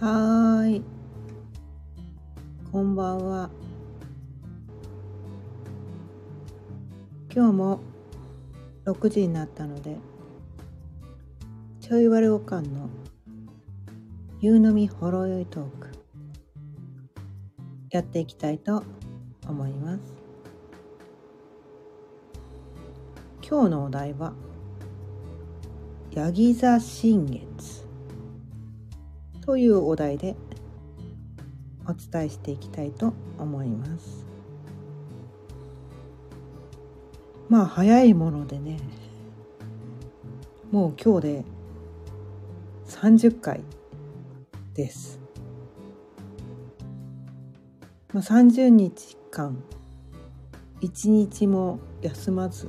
はい。こんばんは。今日も6時になったので、ちょいわれおかんの夕飲みほろ酔いトーク、やっていきたいと思います。今日のお題は、ヤギ座新月というお題でお伝えしていきたいと思います。まあ早いものでねもう今日で30回です、まあ、30日間一日も休まず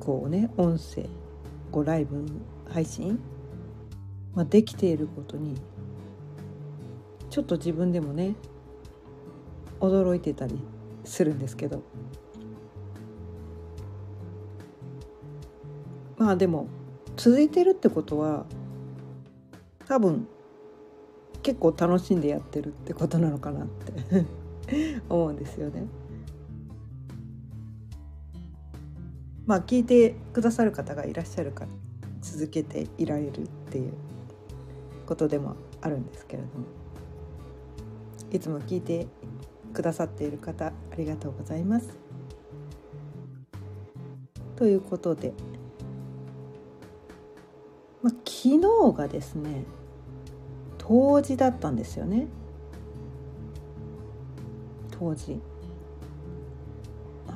こうね音声こうライブ配信、まあ、できていることにちょっと自分でもね驚いてたりするんですけどまあでも続いてるってことは多分結構楽しんでやってるってことなのかなって 思うんですよね。まあ聞いてくださる方がいらっしゃるから続けていられるっていうことでもあるんですけれどもいつも聞いてくださっている方ありがとうございます。ということで、まあ、昨日がですね冬至だったんですよね冬至。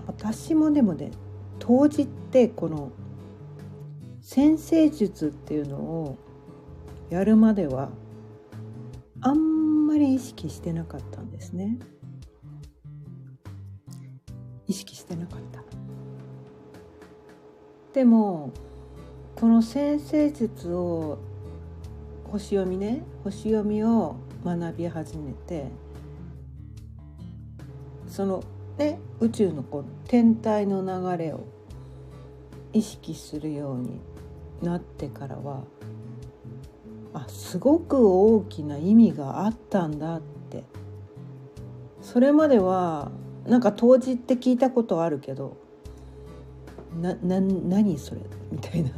私もでもね冬至ってこの先生術っていうのをやるまではあんまり意識してなかったんですね。意識してなかった。でもこの先生術を星読みね星読みを学び始めてそのね宇宙のこう天体の流れを意識するようになってからはあすごく大きな意味があったんだって。それまではなんか当時って聞いたことあるけどなな何それ？みたいな。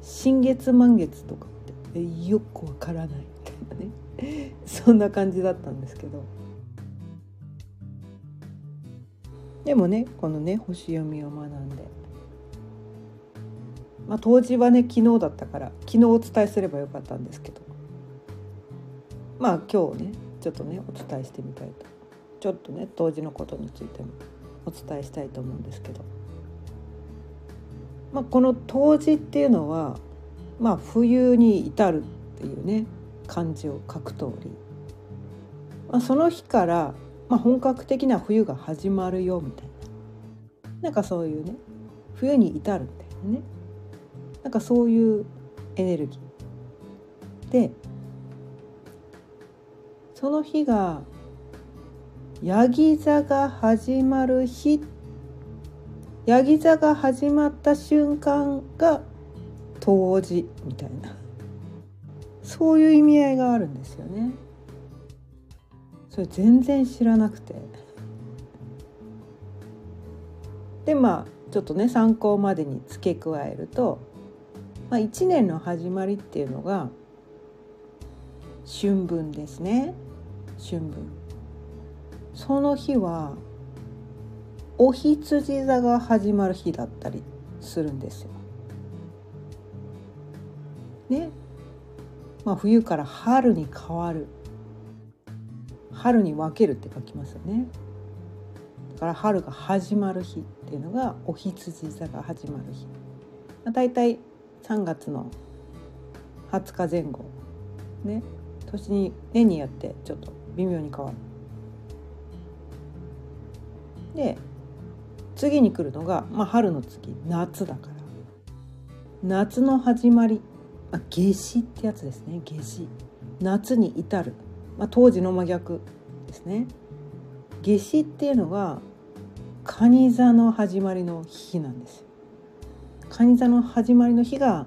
新月満月とかって。よくわからない。みたいなね。そんな感じだったんですけど。でもねこのね星読みを学んで。まあ当時はね昨日だったから昨日お伝えすればよかったんですけど。まあ今日ねちょっとねお伝えしてみたいと。ちょっとね当時のことについてもお伝えしたいと思うんですけど、まあ、この冬至っていうのはまあ冬に至るっていうね漢字を書く通り、まあ、その日からまあ、本格的な冬が始まるよみたいな。なんかそういうね冬に至るみたいなね。なんかそういうエネルギー。でその日がヤギ座が始まる日ヤギ座が始まった瞬間が冬至みたいな。そういう意味合いがあるんですよね。それ全然知らなくて。でまあちょっとね参考までに付け加えると、まあ、1年の始まりっていうのが春分ですね。春分。その日はお羊座が始まる日だったりするんですよ。ね。まあ冬から春に変わる。春に分けるって書きますよね。だから春が始まる日っていうのがお羊座が始まる日、まあ、大体3月の20日前後。ね。年に年によってちょっと微妙に変わる。で次に来るのが、まあ、春の次夏だから。夏の始まり、まあ、夏至ってやつですね。夏至。夏に至る。まあ、当時の真逆ですね。夏至っていうのが蟹座の始まりの日なんですよ。蟹座の始まりの日が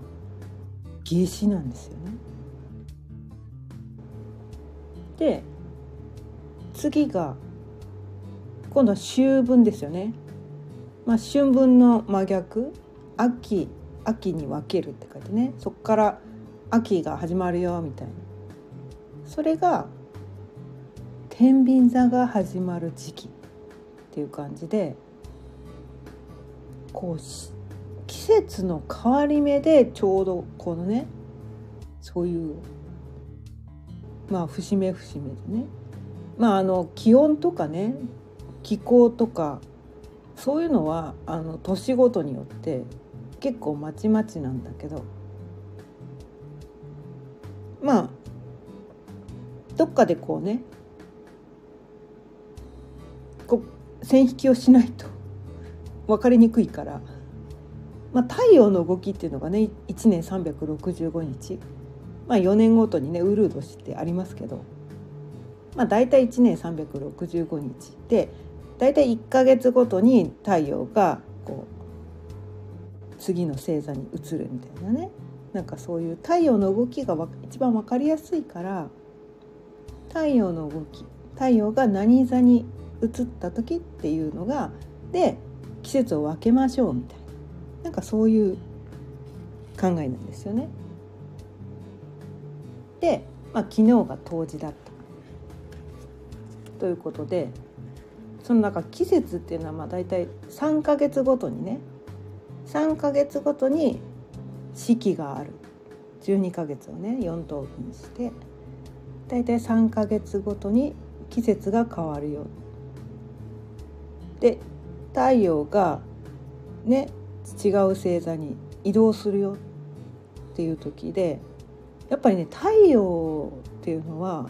夏至なんですよね。で次が今度は秋分ですよね。まあ、春分の真逆。秋秋に分けるって書いてね。そこから秋が始まるよみたいな。それが天秤座が始まる時期っていう感じでこう季節の変わり目でちょうどこのねそういうまあ節目節目でね。まああの気温とかね気候とかそういうのはあの年ごとによって結構まちまちなんだけど。まあどっかでこうねこう線引きをしないと分かりにくいから、まあ、太陽の動きっていうのがね1年365日、まあ、4年ごとにねウルー年ってありますけど、まあ、大体1年365日で大体1か月ごとに太陽がこう次の星座に移るみたいなね。なんかそういう太陽の動きが一番分かりやすいから太陽の動き太陽が何座に移った時っていうのがで季節を分けましょうみたいな。なんかそういう考えなんですよね。で、まあ、昨日が冬至だった。ということでその中季節っていうのはまあ大体3か月ごとにね3か月ごとに四季がある。12か月をね4等分して大体3か月ごとに季節が変わるよで太陽がね違う星座に移動するよっていう時でやっぱりね太陽っていうのは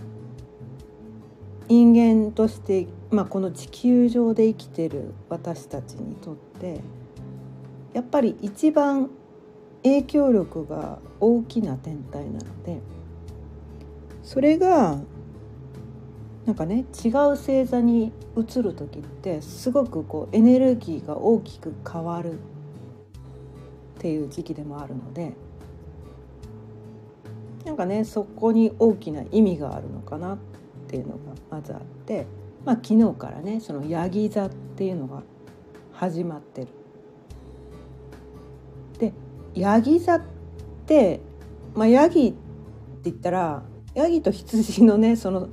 人間として、まあ、この地球上で生きてる私たちにとってやっぱり一番影響力が大きな天体なのでそれがなんかね違う星座に移る時ってすごくこうエネルギーが大きく変わるっていう時期でもあるのでなんかねそこに大きな意味があるのかなっていうのがまずあって、まあ、昨日からねそのヤギ座っていうのが始まってる。でヤギ座ってまあヤギって言ったらヤギと羊のねその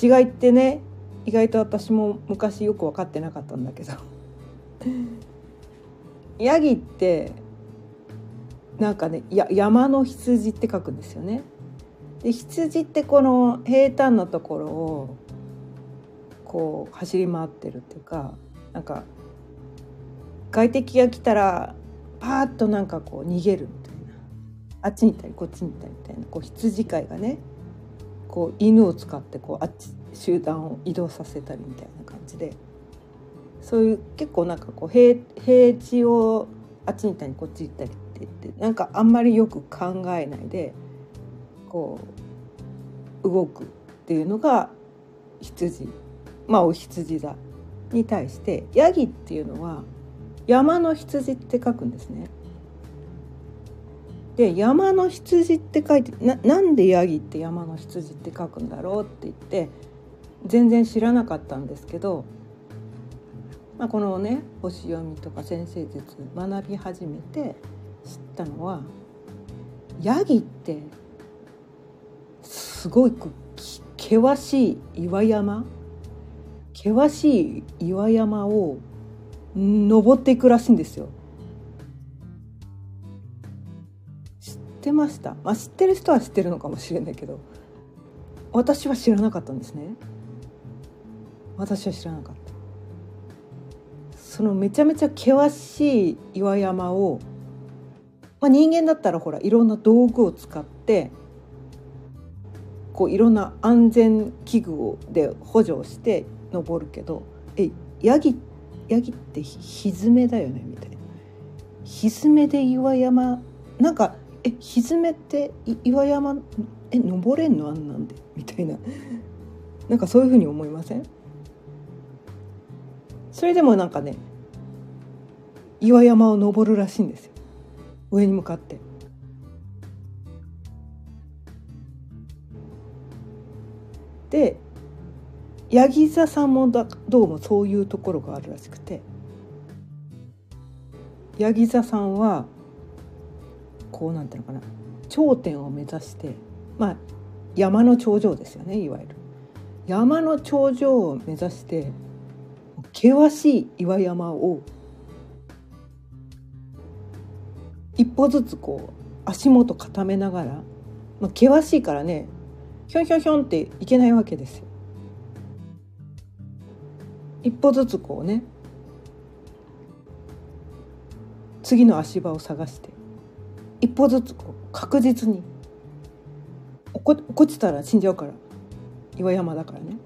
違いってね意外と私も昔よく分かってなかったんだけどヤギってなんかねや山の羊って書くんですよね。で羊ってこの平坦なところをこう走り回ってるっていうかなんか外敵が来たらパーッとなんかこう逃げるみたいな。あっちに行ったりこっちに行ったりみたいな。こう羊飼いがねこう犬を使ってこうあっち集団を移動させたりみたいな感じで。そういう結構なんかこう平平地をあっちに行ったりこっち行ったり。って言ってなんかあんまりよく考えないでこう動くっていうのが羊まあお羊座に対してヤギっていうのは山の羊って書くんですね。で山の羊って書いてななんでヤギって山の羊って書くんだろうって言って全然知らなかったんですけど、まあ、このね星読みとか先生術学び始めてったのはヤギってすごく険しい岩山険しい岩山を登っていくらしいんですよ。知ってました、まあ、知ってる人は知ってるのかもしれないけど私は知らなかったんですね。私は知らなかった。そのめちゃめちゃ険しい岩山を、まあ、人間だったらほらいろんな道具を使ってこういろんな安全器具をで補助して登るけどえヤギヤギってひずめだよねみたいな。ひずめで岩山なんかえひずめって岩山え登れんの？あんなんでみたいな。なんかそういうふうに思いません？それでもなんかね岩山を登るらしいんですよ。上に向かって。でヤギ座さんもだどうもそういうところがあるらしくて。ヤギ座さんはこうなんていうのかな。頂点を目指してまあ山の頂上ですよねいわゆる。山の頂上を目指して険しい岩山を一歩ずつこう足元固めながら、まあ、険しいからねひょんひょんひょんっていけないわけですよ。一歩ずつこうね次の足場を探して一歩ずつこう確実に落っこちたら死んじゃうから岩山だからね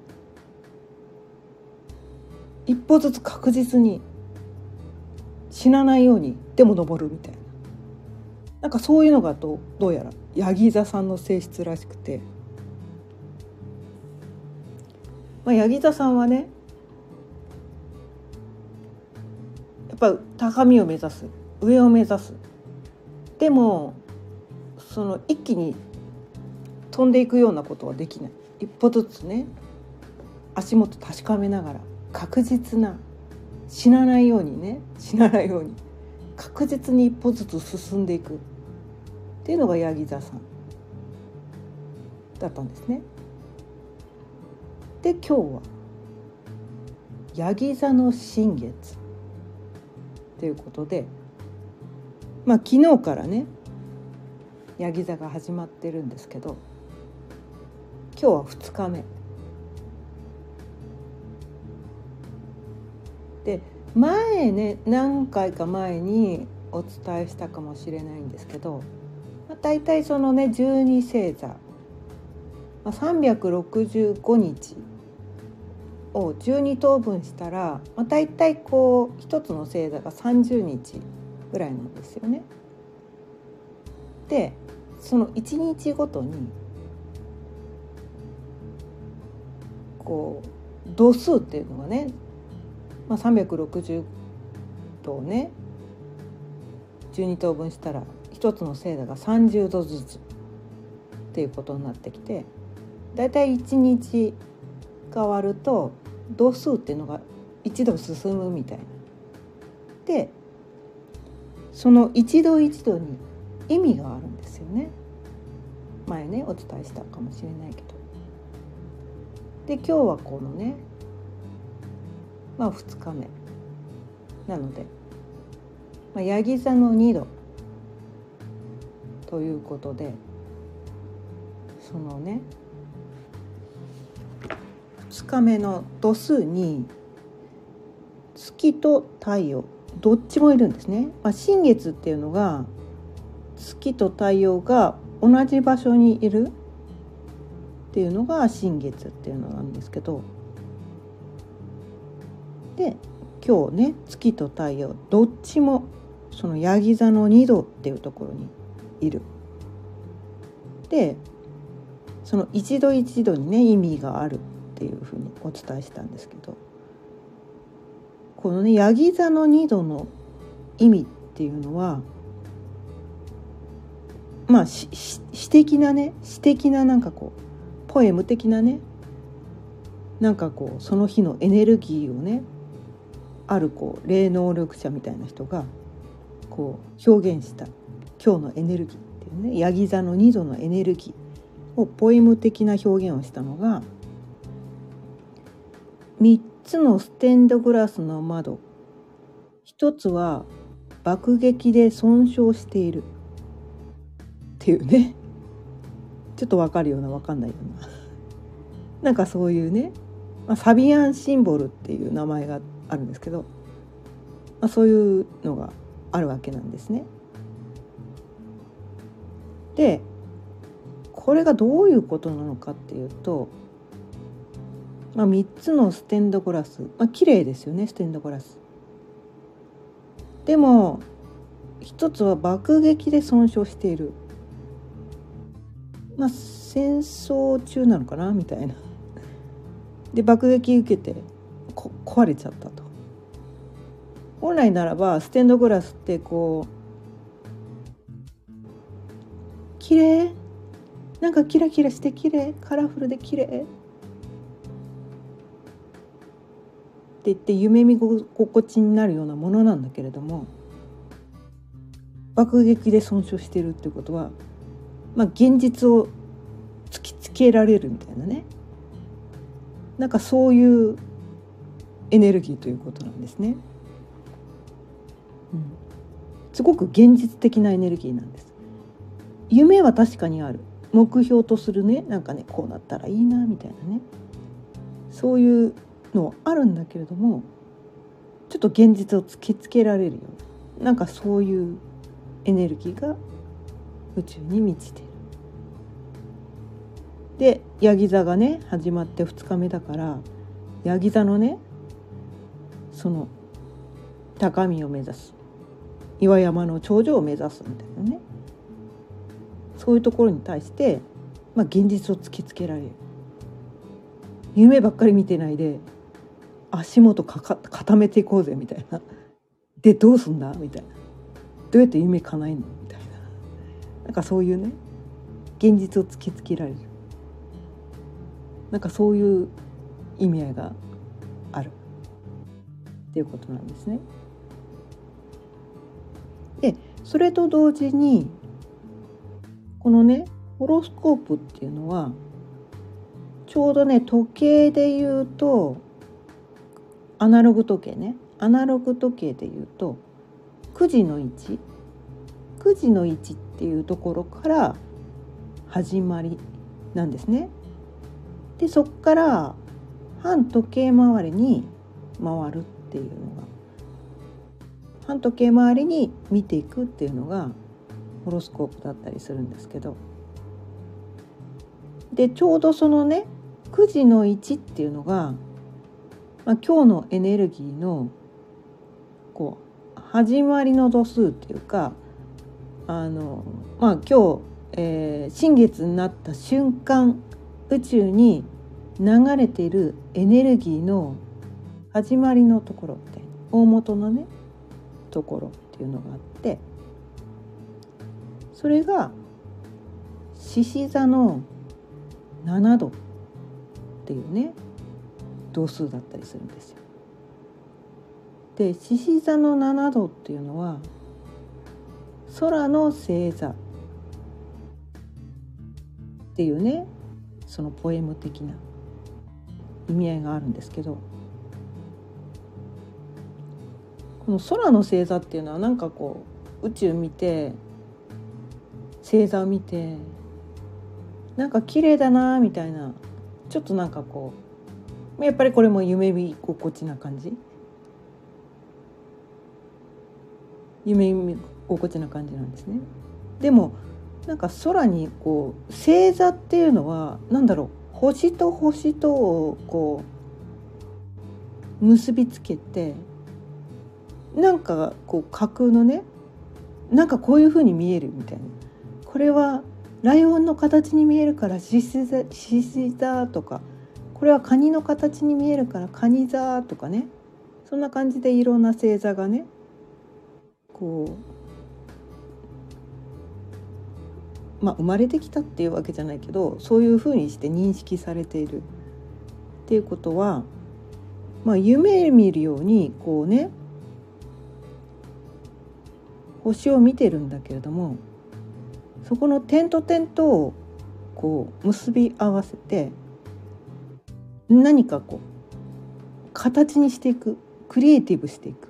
一歩ずつ確実に死なないようにでも登るみたいななんかそういうのがどどうやらヤギ座さんの性質らしくて、まあ、ヤギ座さんはねやっぱ高みを目指す上を目指す。でもその一気に飛んでいくようなことはできない。一歩ずつね足元確かめながら確実な死なないようにね死なないように確実に一歩ずつ進んでいく。っていうのがヤギ座さんだったんですね。で今日はヤギ座の新月ということでまあ昨日からねヤギ座が始まってるんですけど今日は2日目で前ね何回か前にお伝えしたかもしれないんですけどまあ、大体そのね12星座、まあ、365日を12等分したら、まあ、大体こう一つの星座が30日ぐらいなんですよね。でその1日ごとにこう度数っていうのがね、まあ、360度をね12等分したら一つの星座が30度ずつっていうことになってきてだいたい1日変わると度数っていうのが一度進むみたいな。でその一度一度に意味があるんですよね。前ねお伝えしたかもしれないけど。で今日はこのねまあ2日目なので、まあ、ヤギ座の2度ということでそのね2日目の度数に月と太陽どっちもいるんですね。まあ、新月っていうのが月と太陽が同じ場所にいるっていうのが新月っていうのなんですけどで今日ね月と太陽どっちもそのヤギ座の2度っていうところにいる。でその一度一度にね意味があるっていうふうにお伝えしたんですけどこのねヤギ座の2度の意味っていうのはまあ詩的なね詩的ななんかこうポエム的なねなんかこうその日のエネルギーをねあるこう霊能力者みたいな人がこう表現した今日のエネルギーっていうねヤギ座の2度のエネルギーをポエム的な表現をしたのが3つのステンドグラスの窓。1つは爆撃で損傷している。っていうね。ちょっとわかるようなわかんないような。なんかそういうね、ま、サビアンシンボルっていう名前があるんですけど、まあ、そういうのがあるわけなんですね。でこれがどういうことなのかっていうと、まあ、3つのステンドグラス、まあ綺麗ですよねステンドグラス。でも一つは爆撃で損傷している。まあ戦争中なのかなみたいな。で爆撃受けてこ壊れちゃったと。本来ならばステンドグラスってこう綺麗。なんかキラキラして綺麗。カラフルで綺麗。って言って夢見心地になるようなものなんだけれども爆撃で損傷してるってことは、まあ、現実を突きつけられるみたいなね。なんかそういうエネルギーということなんですね。うん、すごく現実的なエネルギーなんです。夢は確かにある。目標とするね。なんかねこうなったらいいなみたいなね。そういうのあるんだけれどもちょっと現実を突きつけられるようななんかそういうエネルギーが宇宙に満ちてる。でヤギ座がね始まって2日目だからヤギ座のねその高みを目指す。岩山の頂上を目指すみたいなね。そういうところに対して、まあ、現実を突きつけられる。夢ばっかり見てないで足元かか固めていこうぜみたいな。でどうすんだ？みたいな。どうやって夢叶えんの？みたいな。なんかそういうね現実を突きつけられる。なんかそういう意味合いがある。っていうことなんですね。でそれと同時にこのねホロスコープっていうのはちょうどね時計で言うとアナログ時計ねアナログ時計で言うと9時の位置9時の位置っていうところから始まりなんですね。でそこから反時計回りに回るっていうのが反時計回りに見ていくっていうのがホロスコープだったりするんですけど。でちょうどそのね9時の1っていうのが、まあ、今日のエネルギーのこう始まりの度数っていうかあのまあ今日、えー、新月になった瞬間宇宙に流れているエネルギーの始まりのところみたいな大元のねところっていうのがあってそれが獅子座の7度っていうね度数だったりするんですよ。で獅子座の7度っていうのは空の星座っていうねそのポエム的な意味合いがあるんですけどこの空の星座っていうのはなんかこう宇宙見て星座を見てなんか綺麗だなみたいなちょっとなんかこうやっぱりこれも夢見心地な感じ？夢見心地な感じなんですね。でもなんか空にこう星座っていうのは何だろう星と星とをこう結びつけてなんかこう架空のねなんかこういうふうに見えるみたいなこれはライオンの形に見えるから獅子座とかこれはカニの形に見えるからカニ座とかね。そんな感じでいろんな星座がねこうまあ生まれてきたっていうわけじゃないけどそういうふうにして認識されている。っていうことは、まあ、夢見るようにこうね星を見てるんだけれどもそこの点と点とこう結び合わせて何かこう形にしていくクリエイティブしていく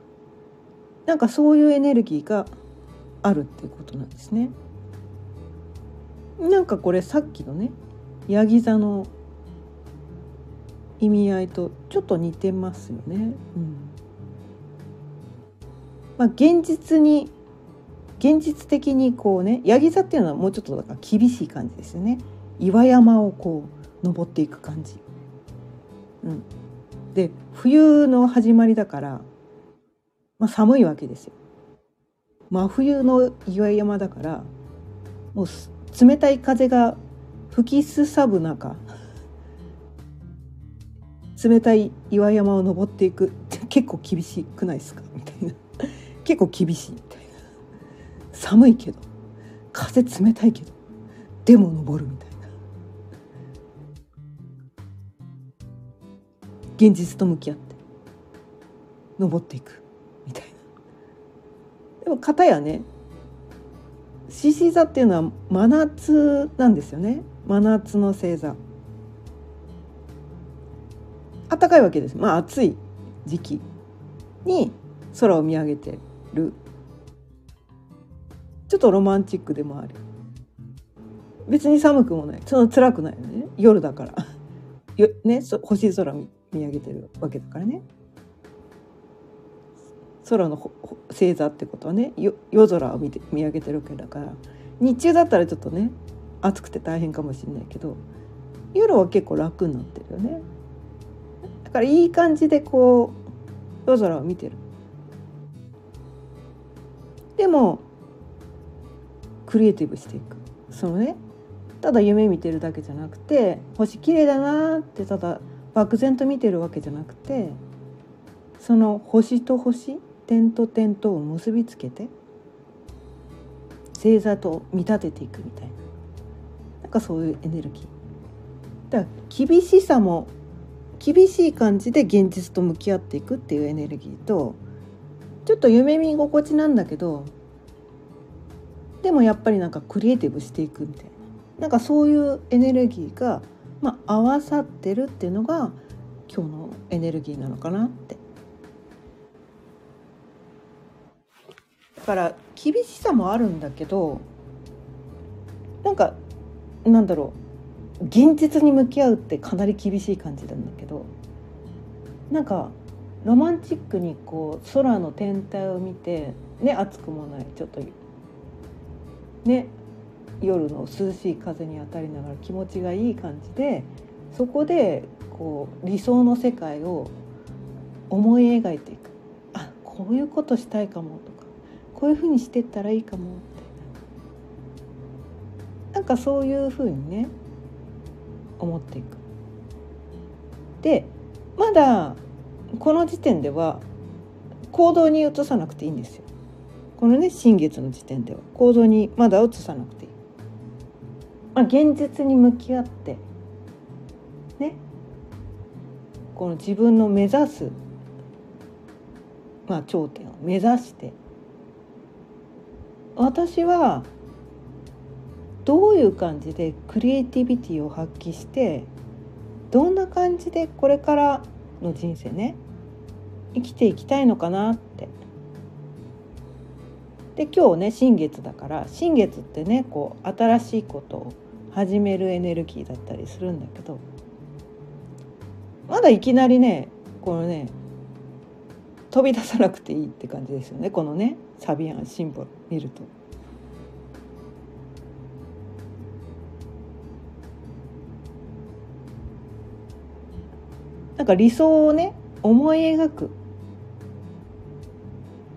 なんかそういうエネルギーがあるっていうことなんですね。なんかこれさっきのねヤギ座の意味合いとちょっと似てますよね。うんまあ、現実に現実的にこうねヤギ座っていうのはもうちょっとだから厳しい感じですよね岩山をこう登っていく感じ。うん、で冬の始まりだから、まあ、寒いわけですよ。真冬の岩山だからもう冷たい風が吹きすさぶ中冷たい岩山を登っていく結構厳しくないですか？みたいな結構厳しいみたいな。寒いけど風冷たいけどでも登るみたいな現実と向き合って登っていくみたいな。でも片やね獅子座っていうのは真夏なんですよね真夏の星座。暖かいわけですまあ暑い時期に空を見上げてるちょっとロマンチックでもある別に寒くもない。その辛くないよね。夜だから。よ、ね、星空見上げてるわけだからね。空の星座ってことはね。夜空を見て見上げてるわけだから。日中だったらちょっとね暑くて大変かもしれないけど夜は結構楽になってるよね。だからいい感じでこう夜空を見てる。でもクリエイティブしていく。そのねただ夢見てるだけじゃなくて星綺麗だなってただ漠然と見てるわけじゃなくてその星と星点と点とを結びつけて星座と見立てていくみたいな。なんかそういうエネルギー。だから厳しさも厳しい感じで現実と向き合っていくっていうエネルギーとちょっと夢見心地なんだけどでもやっぱりなんかクリエイティブしていくみたいな。なんかそういうエネルギーが、まあ、合わさってるっていうのが今日のエネルギーなのかなって。だから厳しさもあるんだけどなんかなんだろう。現実に向き合うってかなり厳しい感じなんだけど。なんかロマンチックにこう空の天体を見てね暑くもないちょっとね夜の涼しい風に当たりながら気持ちがいい感じでそこでこう理想の世界を思い描いていくあこういうことしたいかもとかこういうふうにしてったらいいかもみたいななんかそういうふうにね思っていく。でまだこの時点では行動に移さなくていいんですよ。このね新月の時点では行動にまだ移さなくていい。まあ、現実に向き合ってねこの自分の目指す、まあ、頂点を目指して私はどういう感じでクリエイティビティを発揮してどんな感じでこれからの人生ね生きていきたいのかなってで今日ね新月だから新月ってねこう新しいことを始めるエネルギーだったりするんだけどまだいきなりねこのね飛び出さなくていいって感じですよねこのねサビアンシンボル見ると。なんか理想をね思い描く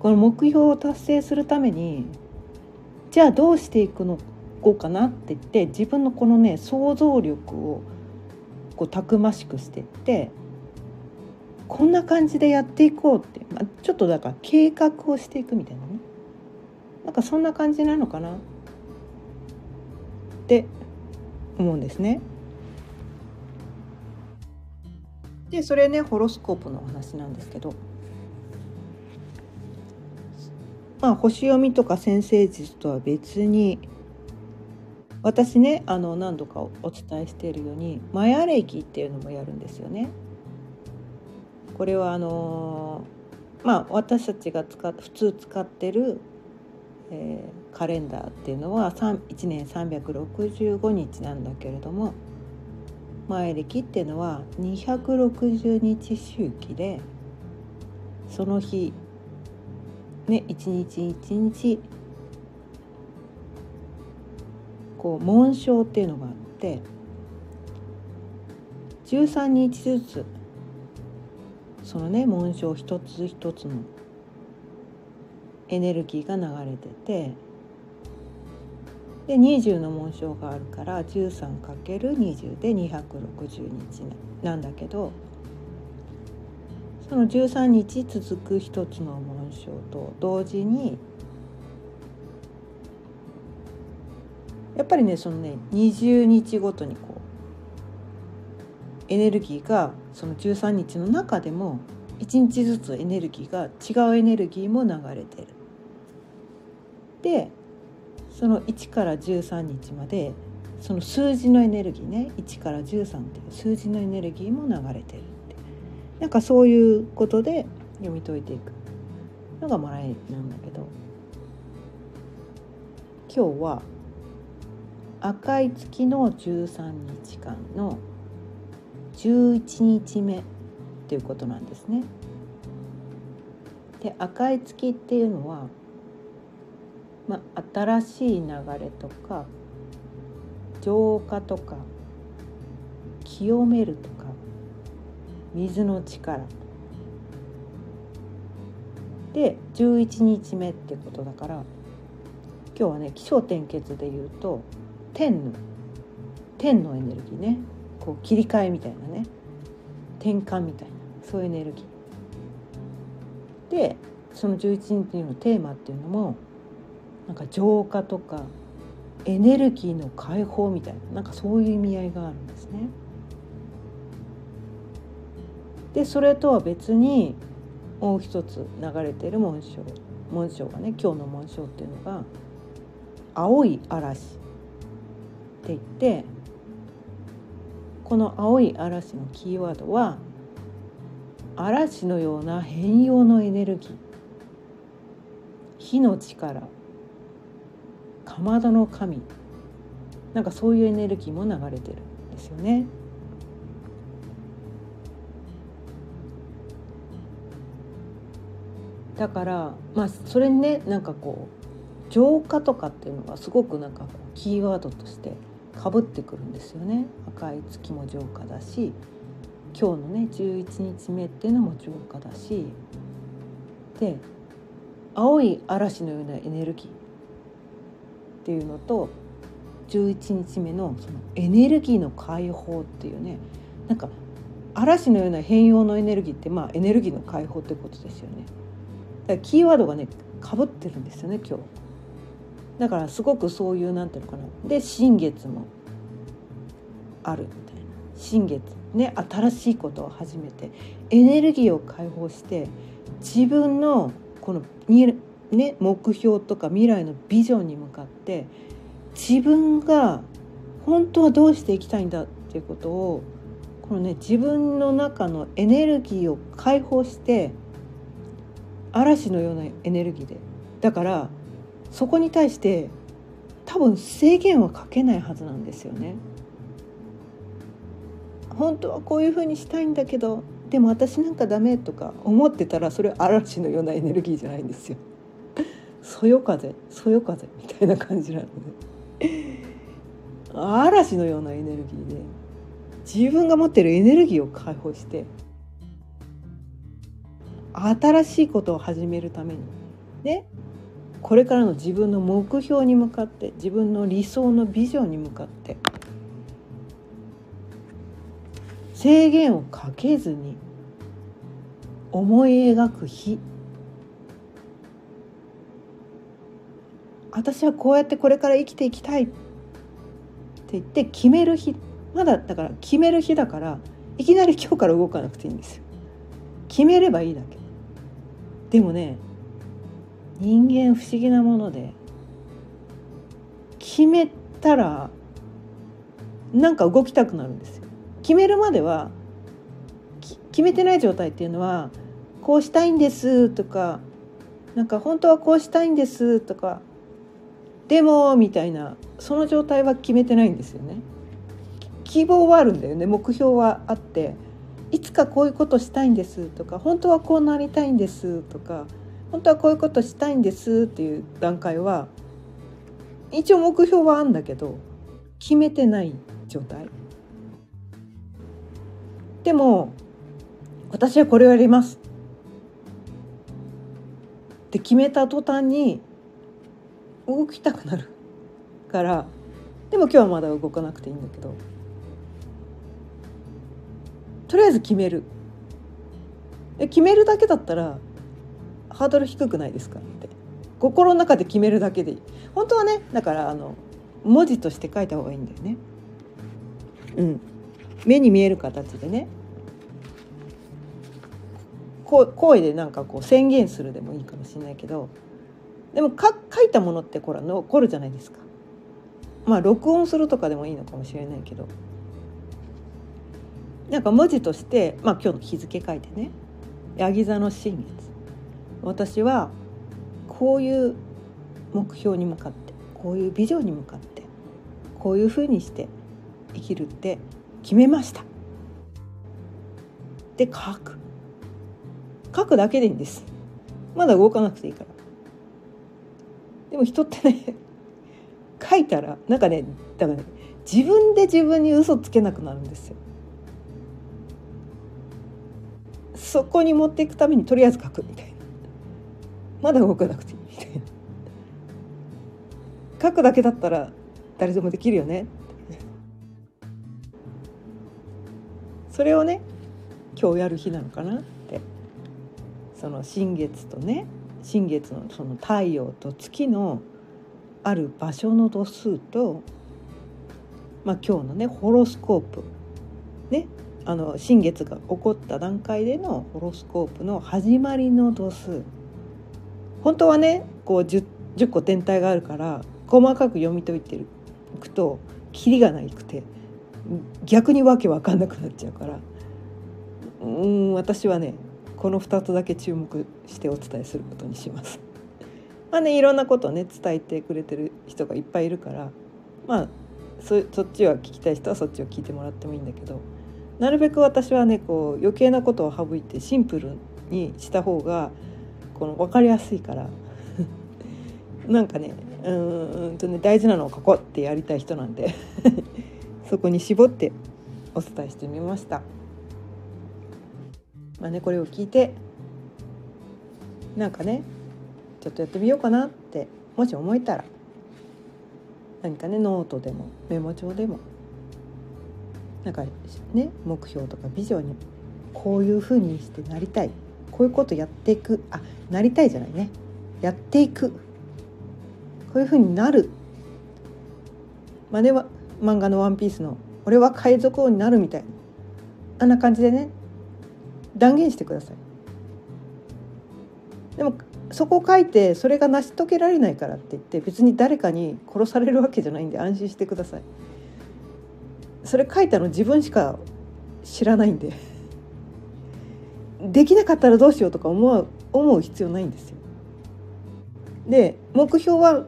この目標を達成するためにじゃあどうしていくのこうかなって言って自分のこのね想像力をこうたくましくしてってこんな感じでやっていこうって、まあ、ちょっとだから計画をしていくみたいなね。なんかそんな感じなのかな。って思うんですね。でそれねホロスコープのお話なんですけど。まあ星読みとか先生術とは別に私ねあの何度かお伝えしているようにマヤ暦っていうのもやるんですよね。これはあのまあ私たちが使普通使ってる、えー、カレンダーっていうのは1年365日なんだけれども前歴っていうのは260日周期でその日ね一日一日。こう紋章っていうのがあって。13日ずつ。そのね紋章一つ一つの。エネルギーが流れてて。で20の紋章があるから 13×20 で260日。なんだけど。その13日続く一つの紋章と同時にやっぱりねそのね20日ごとにこうエネルギーがその13日の中でも1日ずつエネルギーが違うエネルギーも流れてる。でその1から13日までその数字のエネルギーね1から13っていう数字のエネルギーも流れてるなんかそういうことで読み解いていくのがもらいなんだけど今日は赤い月の13日間の11日目っていうことなんですね。で赤い月っていうのは、まあ、新しい流れとか浄化とか清めるとか水の力。で11日目ってことだから今日はね起承転結で言うと天の天のエネルギーね。こう切り替えみたいなね。転換みたいなそういうエネルギー。でその11日のテーマっていうのもなんか浄化とかエネルギーの解放みたいななんかそういう意味合いがあるんですね。でそれとは別にもう一つ流れてる紋章。紋章がね今日の紋章っていうのが青い嵐って言ってこの青い嵐のキーワードは嵐のような変容のエネルギー。火の力。かまどの神。なんかそういうエネルギーも流れてるんですよね。だからまあそれにねなんかこう浄化とかっていうのがすごくなんかキーワードとしてかぶってくるんですよね赤い月も浄化だし今日のね11日目っていうのも浄化だしで青い嵐のようなエネルギーっていうのと11日目のそのエネルギーの解放っていうねなんか嵐のような変容のエネルギーってまあエネルギーの解放ってことですよね。だからキーワードがねかぶってるんですよね今日。だからすごくそういうなんていうのかなで新月もあるみたいな新月ね新しいことを始めてエネルギーを解放して自分のこのね、目標とか未来のビジョンに向かって自分が本当はどうしていきたいんだっていうことをこのね自分の中のエネルギーを解放して嵐のようなエネルギーでだからそこに対して多分制限はかけないはずなんですよね。本当はこういうふうにしたいんだけどでも私なんかダメとか思ってたらそれ嵐のようなエネルギーじゃないんですよ。そよ風そよ風みたいな感じなので嵐のようなエネルギーで自分が持ってるエネルギーを解放して新しいことを始めるために。ねこれからの自分の目標に向かって自分の理想のビジョンに向かって制限をかけずに思い描く日。私はこうやってこれから生きていきたいって言って決める日。まだだから決める日だからいきなり今日から動かなくていいんですよ。決めればいいだけ。でもね人間不思議なもので決めたらなんか動きたくなるんですよ決めるまでは決めてない状態っていうのはこうしたいんですとかなんか本当はこうしたいんですとかでもみたいなその状態は決めてないんですよね。希望はあるんだよね目標はあっていつかこういうことしたいんですとか本当はこうなりたいんですとか本当はこういうことしたいんですっていう段階は一応目標はあんだけど決めてない状態。でも私はこれをやりますって決めた途端に動きたくなるからでも今日はまだ動かなくていいんだけどとりあえず決める。決めるだけだったらハードル低くないですかって。心の中で決めるだけでいい。本当はねだからあの文字として書いた方がいいんだよね。うん。目に見える形でね。声でなんかこう宣言するでもいいかもしれないけどでもか書いたものってこれ残るじゃないですか。まあ録音するとかでもいいのかもしれないけど。なんか文字として、まあ、今日の日付書いてね「ヤギ座の新月」私はこういう目標に向かってこういうビジョンに向かってこういうふうにして生きるって決めました。で書く。書くだけでいいんです。まだ動かなくていいから。でも人ってね 書いたらなんかねだからね自分で自分に嘘つけなくなるんですよ。そこに持っていくためにとりあえず書くみたいな。まだ動かなくていいみたいな。書くだけだったら誰でもできるよね。それをね今日やる日なのかなって。その新月とね新月のその太陽と月のある場所の度数と、まあ、今日のねホロスコープねあの新月が起こった段階でのホロスコープの始まりの度数。本当はねこう 10, 10個天体があるから細かく読み解いていくとキリがないくて逆にわけわかんなくなっちゃうから。うん私はねこの2つだけ注目してお伝えすることにします。まあねいろんなことをね伝えてくれてる人がいっぱいいるからまあそそっちは聞きたい人はそっちを聞いてもらってもいいんだけど。なるべく私はねこう余計なことを省いてシンプルにした方がこの分かりやすいから なんかねうんとね大事なのをここってやりたい人なんで そこに絞ってお伝えしてみました。まあねこれを聞いてなんかねちょっとやってみようかなってもし思えたら何かねノートでもメモ帳でもなんかね目標とかビジョンにこういうふうにしてなりたい。こういうことやっていく。あなりたいじゃないね。やっていく。こういうふうになる。まねは漫画の「ワンピースの「俺は海賊王になる」みたいな。あんな感じでね断言してください。でもそこを書いてそれが成し遂げられないからって言って別に誰かに殺されるわけじゃないんで安心してください。それ書いたの自分しか知らないんで。できなかったらどうしようとか思う思う必要ないんですよ。で目標は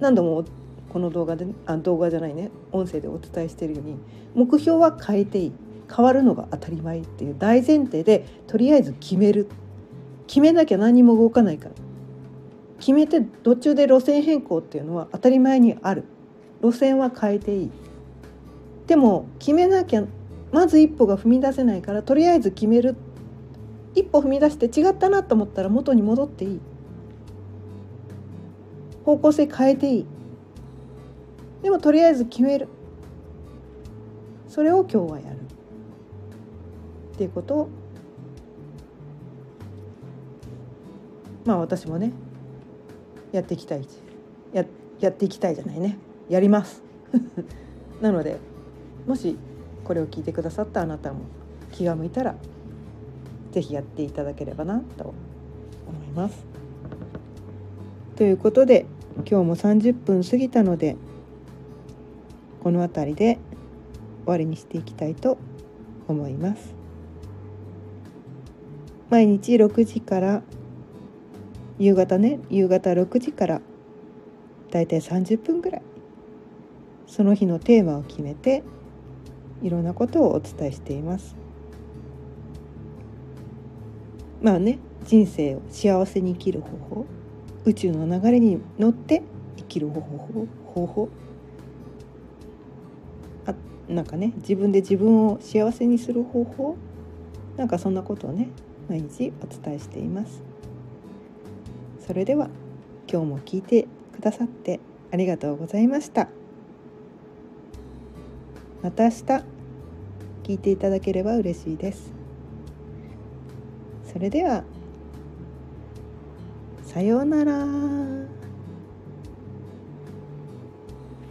何度もこの動画であ動画じゃないね。音声でお伝えしているように目標は変えていい。変わるのが当たり前っていう大前提でとりあえず決める。決めなきゃ何も動かないから。決めて途中で路線変更っていうのは当たり前にある。路線は変えていい。でも決めなきゃまず一歩が踏み出せないからとりあえず決める。一歩踏み出して違ったなと思ったら元に戻っていい。方向性変えていい。でもとりあえず決める。それを今日はやる。っていうこと。をまあ私もねやっていきたい。ややっていきたいじゃないね。やります。なのでもしこれを聞いてくださったあなたも気が向いたら是非やっていただければなと思います。ということで今日も30分過ぎたのでこの辺りで終わりにしていきたいと思います。毎日6時から夕方ね夕方6時からだいたい30分ぐらいその日のテーマを決めていろんなことをお伝えしています。まあね人生を幸せに生きる方法宇宙の流れに乗って生きる方法方法。あなんかね自分で自分を幸せにする方法なんかそんなことをね毎日お伝えしています。それでは今日も聞いてくださってありがとうございました。また明日聞いていただければ嬉しいですそれではさようなら。